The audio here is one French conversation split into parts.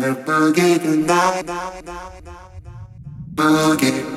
gonna boogie tonight. Boogie.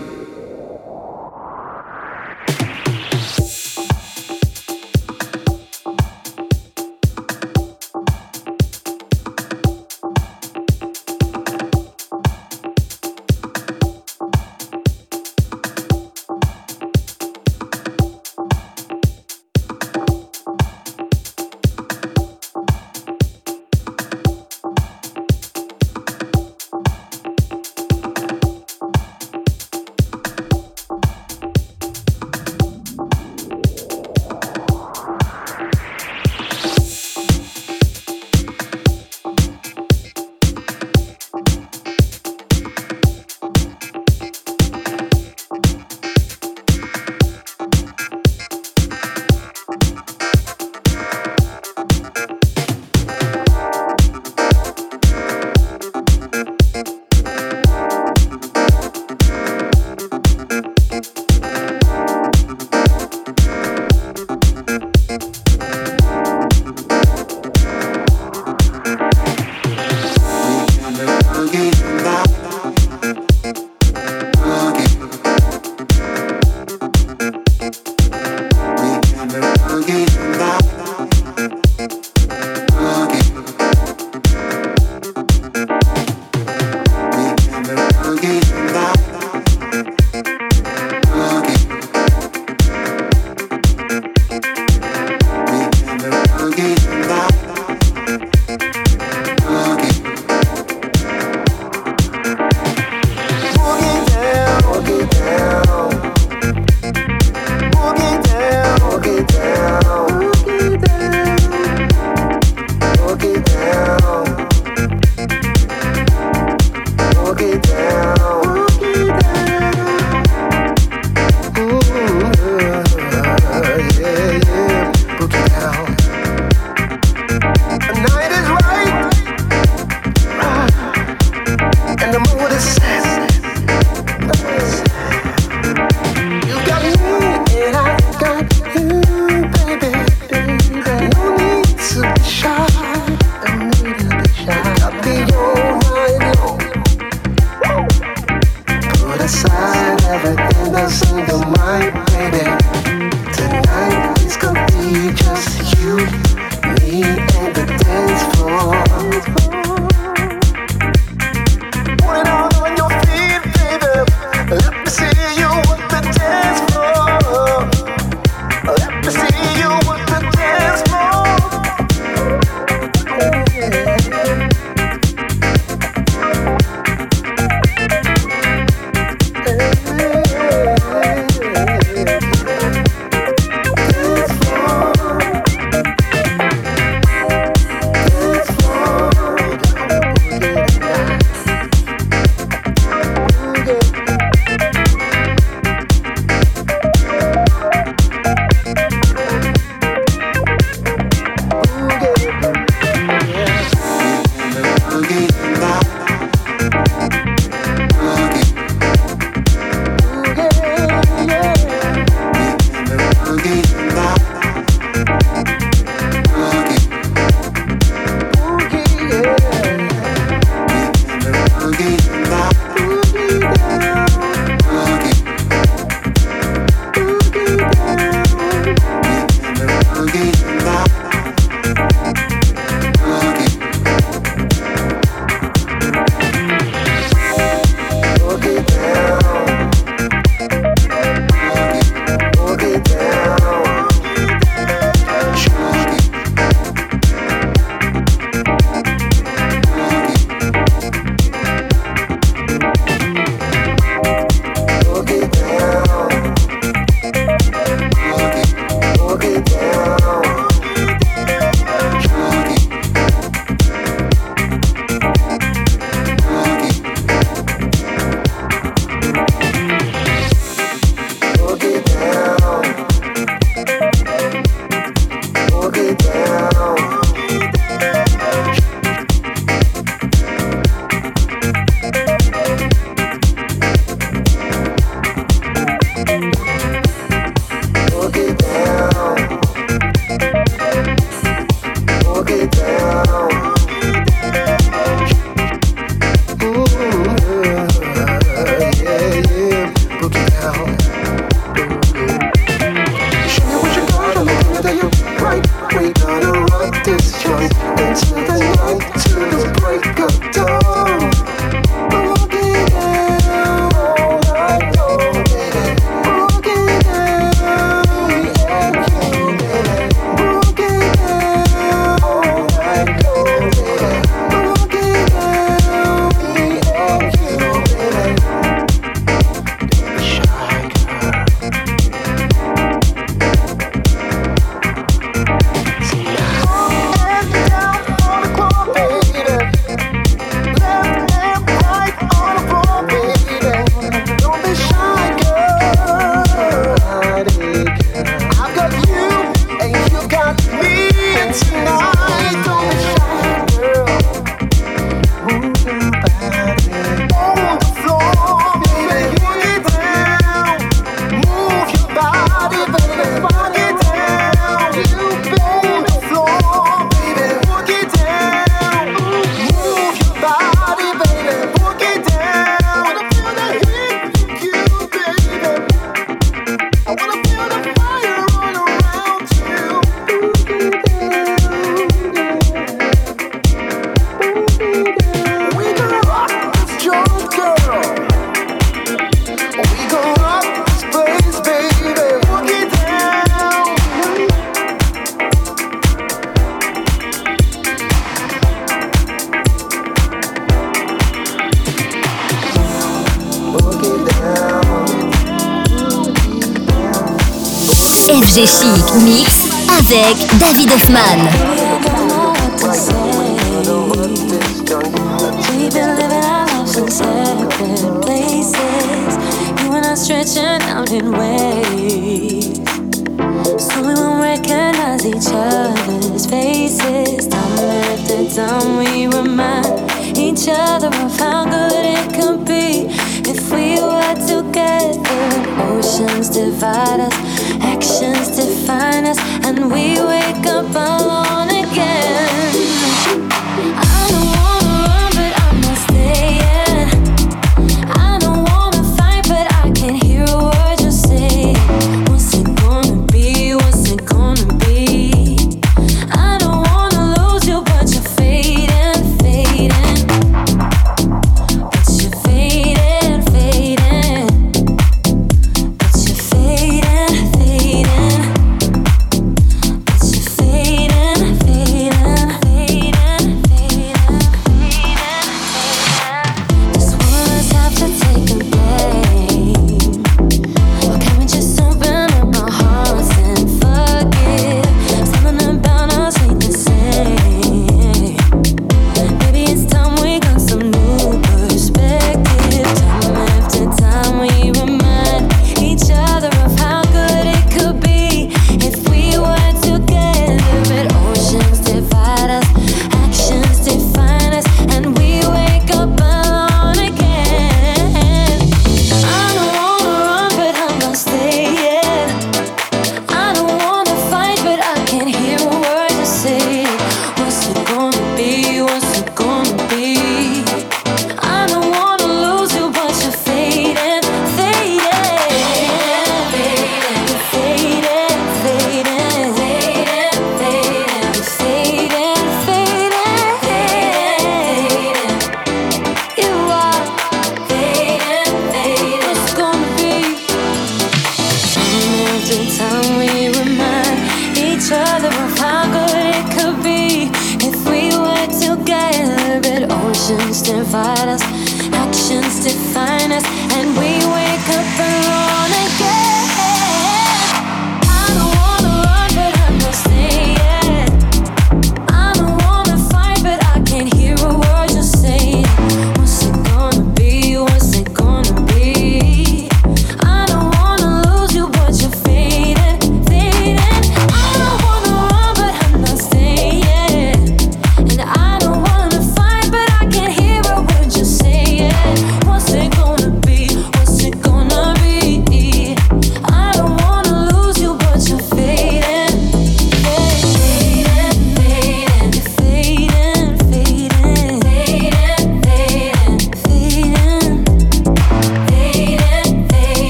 David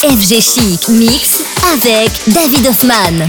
FG Chic Mix avec David Hoffman.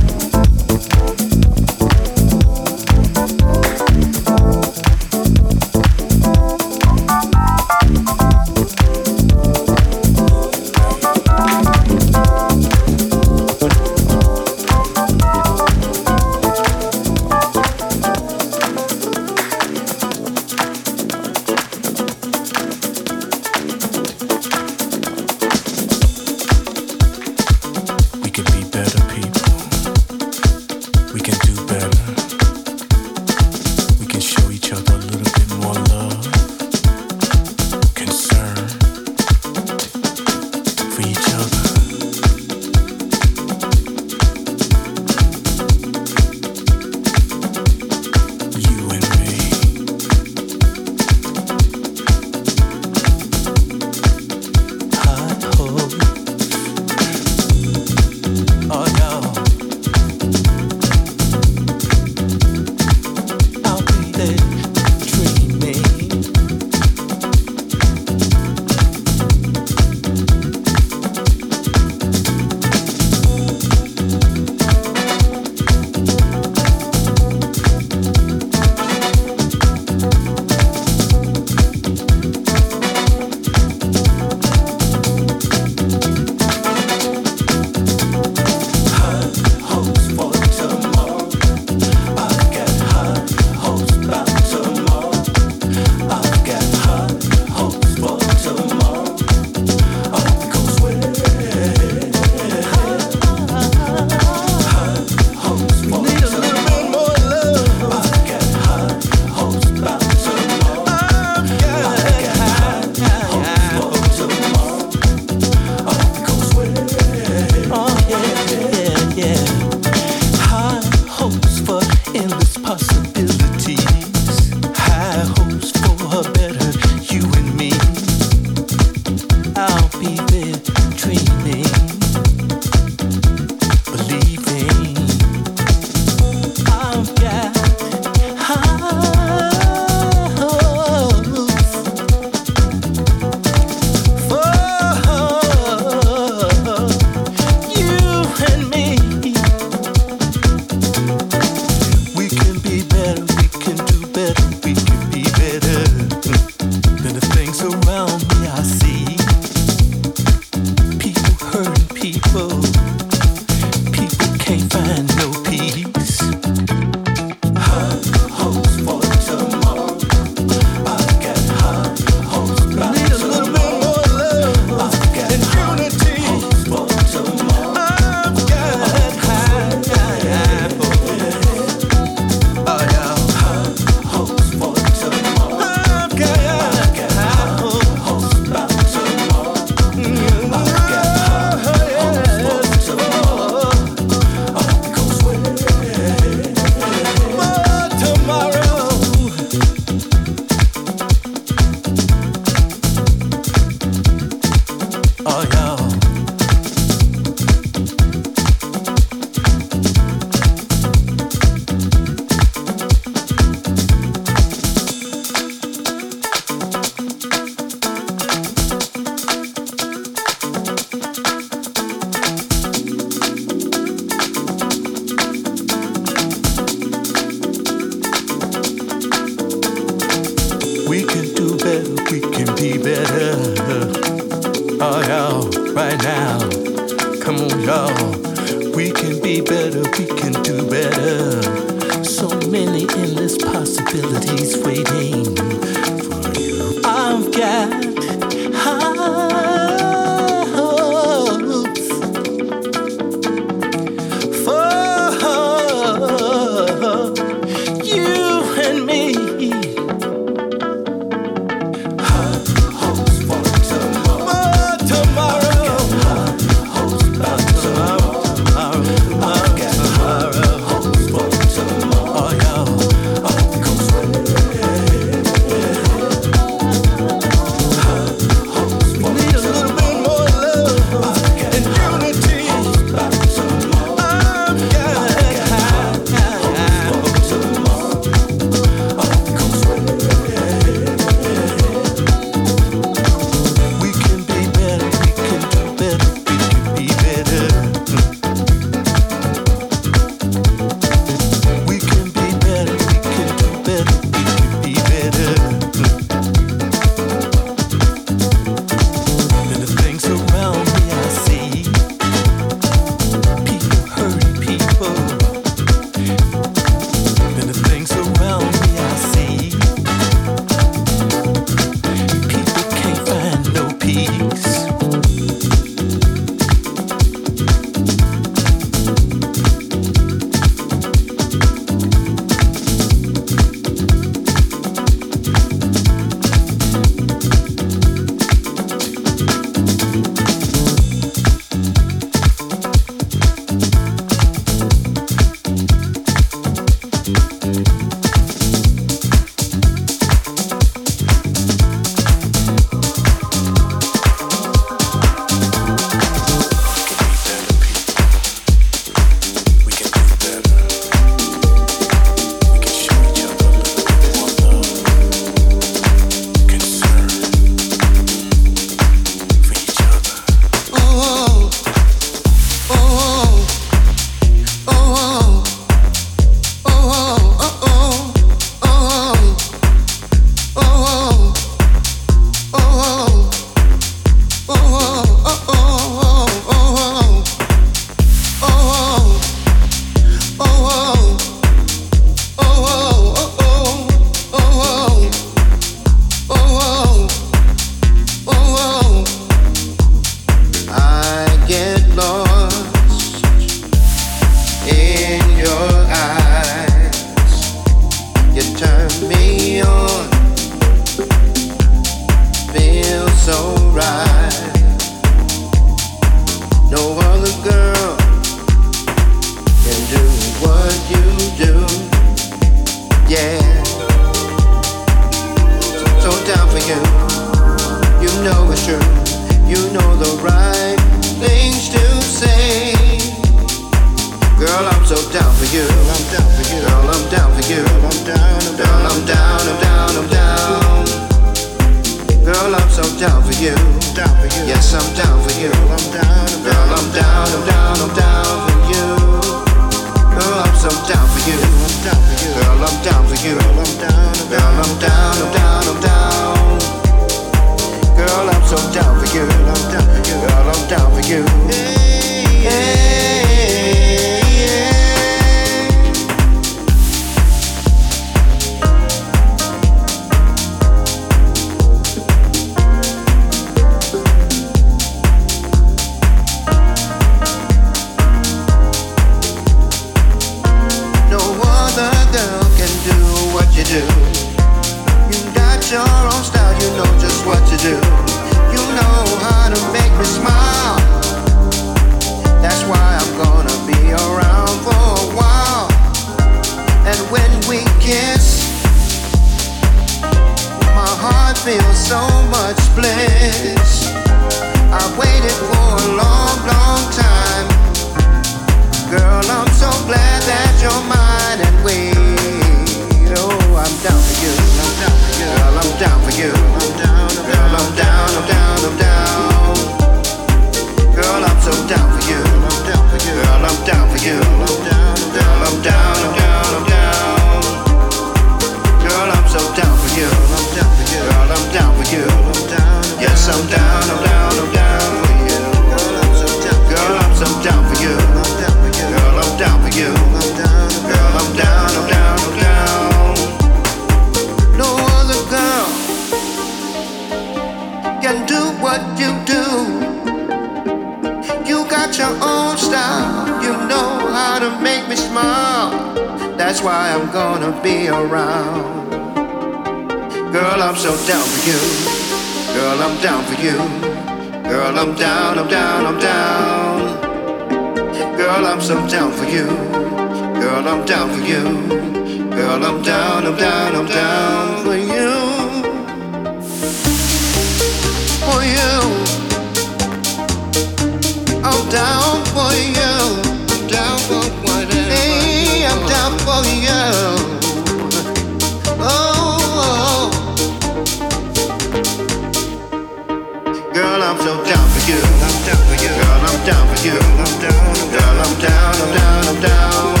you. I'm down for you. Girl, I'm down for you. Girl, I'm down, I'm down, I'm down, I'm down.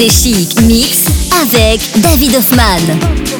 FG Chic Mix avec David Hoffman.